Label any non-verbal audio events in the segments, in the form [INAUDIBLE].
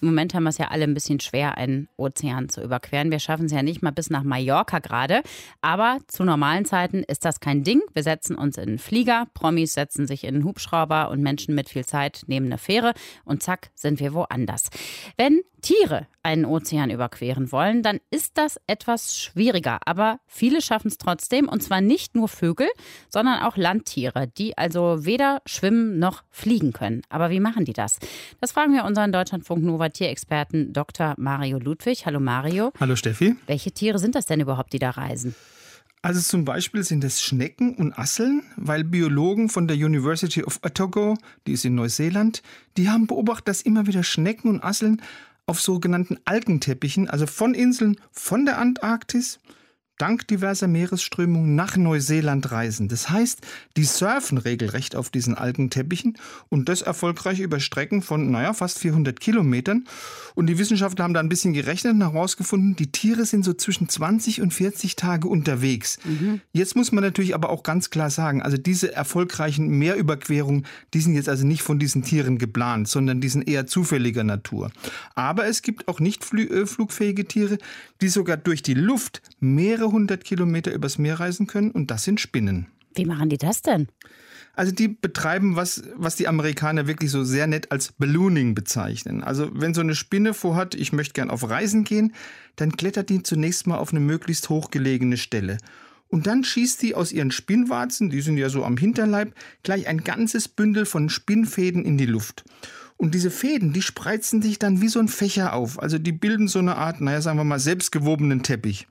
Im Moment haben wir es ja alle ein bisschen schwer, einen Ozean zu überqueren. Wir schaffen es ja nicht mal bis nach Mallorca gerade. Aber zu normalen Zeiten ist das kein Ding. Wir setzen uns in einen Flieger, Promis setzen sich in einen Hubschrauber und Menschen mit viel Zeit nehmen eine Fähre und zack, sind wir woanders. Wenn Tiere einen Ozean überqueren wollen, dann ist das etwas schwieriger. Aber viele schaffen es trotzdem. Und zwar nicht nur Vögel, sondern auch Landtiere, die also weder schwimmen noch fliegen können. Aber wie machen die das? Das fragen wir unseren Deutschlandfunk Nova Tierexperten Dr. Mario Ludwig. Hallo Mario. Hallo Steffi. Welche Tiere sind das denn überhaupt, die da reisen? Also zum Beispiel sind es Schnecken und Asseln, weil Biologen von der University of Otago, die ist in Neuseeland, die haben beobachtet, dass immer wieder Schnecken und Asseln auf sogenannten Algenteppichen, also von Inseln von der Antarktis dank diverser Meeresströmungen nach Neuseeland reisen. Das heißt, die surfen regelrecht auf diesen Algenteppichen und das erfolgreich über Strecken von, naja, fast 400 Kilometern. Und die Wissenschaftler haben da ein bisschen gerechnet und herausgefunden, die Tiere sind so zwischen 20 und 40 Tage unterwegs. Mhm. Jetzt muss man natürlich aber auch ganz klar sagen, also diese erfolgreichen Meerüberquerungen, die sind jetzt also nicht von diesen Tieren geplant, sondern die sind eher zufälliger Natur. Aber es gibt auch nicht äh, flugfähige Tiere, die sogar durch die Luft Meere 100 Kilometer übers Meer reisen können und das sind Spinnen. Wie machen die das denn? Also die betreiben was, was die Amerikaner wirklich so sehr nett als Ballooning bezeichnen. Also wenn so eine Spinne vorhat, ich möchte gern auf Reisen gehen, dann klettert die zunächst mal auf eine möglichst hochgelegene Stelle. Und dann schießt die aus ihren Spinnwarzen, die sind ja so am Hinterleib, gleich ein ganzes Bündel von Spinnfäden in die Luft. Und diese Fäden, die spreizen sich dann wie so ein Fächer auf. Also die bilden so eine Art, naja, sagen wir mal, selbstgewobenen Teppich.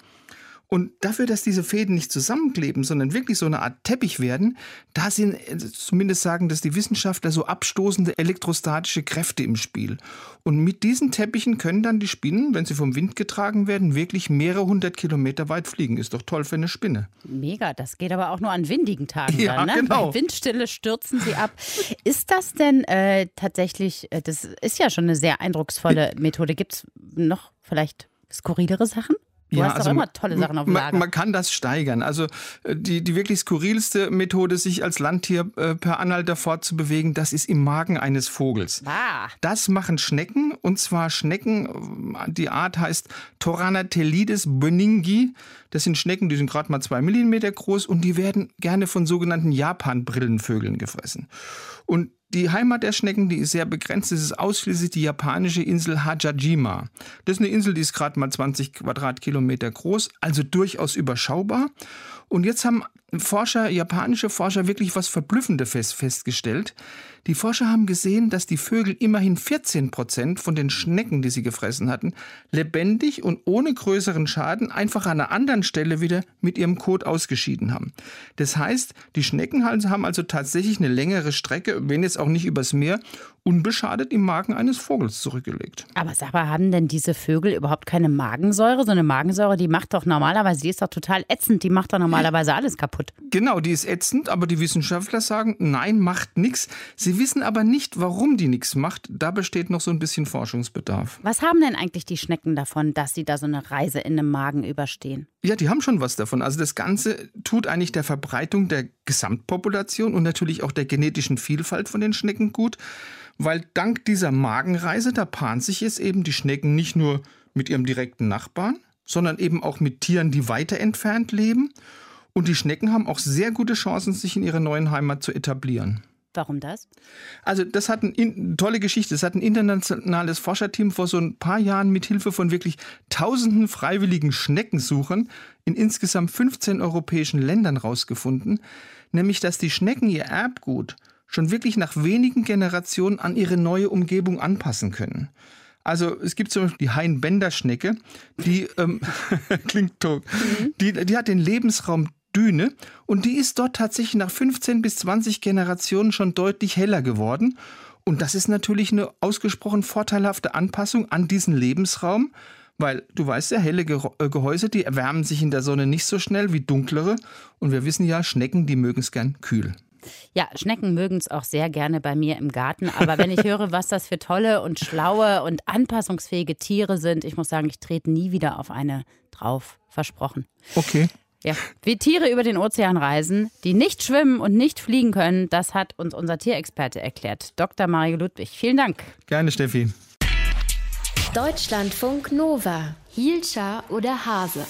Und dafür, dass diese Fäden nicht zusammenkleben, sondern wirklich so eine Art Teppich werden, da sind äh, zumindest sagen dass die Wissenschaftler so abstoßende elektrostatische Kräfte im Spiel. Und mit diesen Teppichen können dann die Spinnen, wenn sie vom Wind getragen werden, wirklich mehrere hundert Kilometer weit fliegen. Ist doch toll für eine Spinne. Mega, das geht aber auch nur an windigen Tagen. Ja, dann, ne? genau. Bei Windstille stürzen sie ab. Ist das denn äh, tatsächlich, äh, das ist ja schon eine sehr eindrucksvolle Methode. Gibt es noch vielleicht skurrilere Sachen? Du ja, hast also doch immer tolle Sachen auf dem Lager. Man, man, kann das steigern. Also äh, die, die wirklich skurrilste Methode, sich als Landtier äh, per Anhalter fortzubewegen, das ist im Magen eines Vogels. Ah. Das machen Schnecken und zwar Schnecken, äh, die Art heißt Toranatelides böningi. Das sind Schnecken, die sind gerade mal zwei Millimeter groß und die werden gerne von sogenannten Japan-Brillenvögeln gefressen. Und die Heimat der Schnecken, die ist sehr begrenzt. Das ist ausschließlich die japanische Insel Hajajima. Das ist eine Insel, die ist gerade mal 20 Quadratkilometer groß, also durchaus überschaubar. Und jetzt haben Forscher, japanische Forscher wirklich was Verblüffendes festgestellt. Die Forscher haben gesehen, dass die Vögel immerhin 14 Prozent von den Schnecken, die sie gefressen hatten, lebendig und ohne größeren Schaden einfach an einer anderen Stelle wieder mit ihrem Kot ausgeschieden haben. Das heißt, die Schnecken haben also tatsächlich eine längere Strecke, wenn jetzt auch nicht übers Meer, unbeschadet im Magen eines Vogels zurückgelegt. Aber sag mal, haben denn diese Vögel überhaupt keine Magensäure? So eine Magensäure, die macht doch normalerweise, die ist doch total ätzend, die macht doch normalerweise alles kaputt. Genau, die ist ätzend, aber die Wissenschaftler sagen, nein, macht nichts. Sie wissen aber nicht, warum die nichts macht. Da besteht noch so ein bisschen Forschungsbedarf. Was haben denn eigentlich die Schnecken davon, dass sie da so eine Reise in einem Magen überstehen? Ja, die haben schon was davon. Also das Ganze tut eigentlich der Verbreitung der Gesamtpopulation und natürlich auch der genetischen Vielfalt von den Schnecken gut weil dank dieser Magenreise, da paaren sich jetzt eben die Schnecken nicht nur mit ihrem direkten Nachbarn, sondern eben auch mit Tieren, die weiter entfernt leben. Und die Schnecken haben auch sehr gute Chancen, sich in ihrer neuen Heimat zu etablieren. Warum das? Also das hat eine tolle Geschichte. Es hat ein internationales Forscherteam vor so ein paar Jahren mit Hilfe von wirklich tausenden freiwilligen Schneckensuchern in insgesamt 15 europäischen Ländern rausgefunden, nämlich dass die Schnecken ihr Erbgut schon wirklich nach wenigen Generationen an ihre neue Umgebung anpassen können. Also es gibt zum Beispiel die Hein-Bender-Schnecke, die ähm, [LAUGHS] klingt tot. Mhm. Die, die hat den Lebensraum Düne und die ist dort tatsächlich nach 15 bis 20 Generationen schon deutlich heller geworden. Und das ist natürlich eine ausgesprochen vorteilhafte Anpassung an diesen Lebensraum, weil du weißt ja, helle äh, Gehäuse, die erwärmen sich in der Sonne nicht so schnell wie dunklere. Und wir wissen ja, Schnecken, die mögen es gern kühl. Ja, Schnecken mögen es auch sehr gerne bei mir im Garten. Aber wenn ich höre, was das für tolle und schlaue und anpassungsfähige Tiere sind, ich muss sagen, ich trete nie wieder auf eine drauf. Versprochen. Okay. Ja, wie Tiere über den Ozean reisen, die nicht schwimmen und nicht fliegen können, das hat uns unser Tierexperte erklärt, Dr. Mario Ludwig. Vielen Dank. Gerne, Steffi. Deutschlandfunk Nova. Hielscher oder Hase?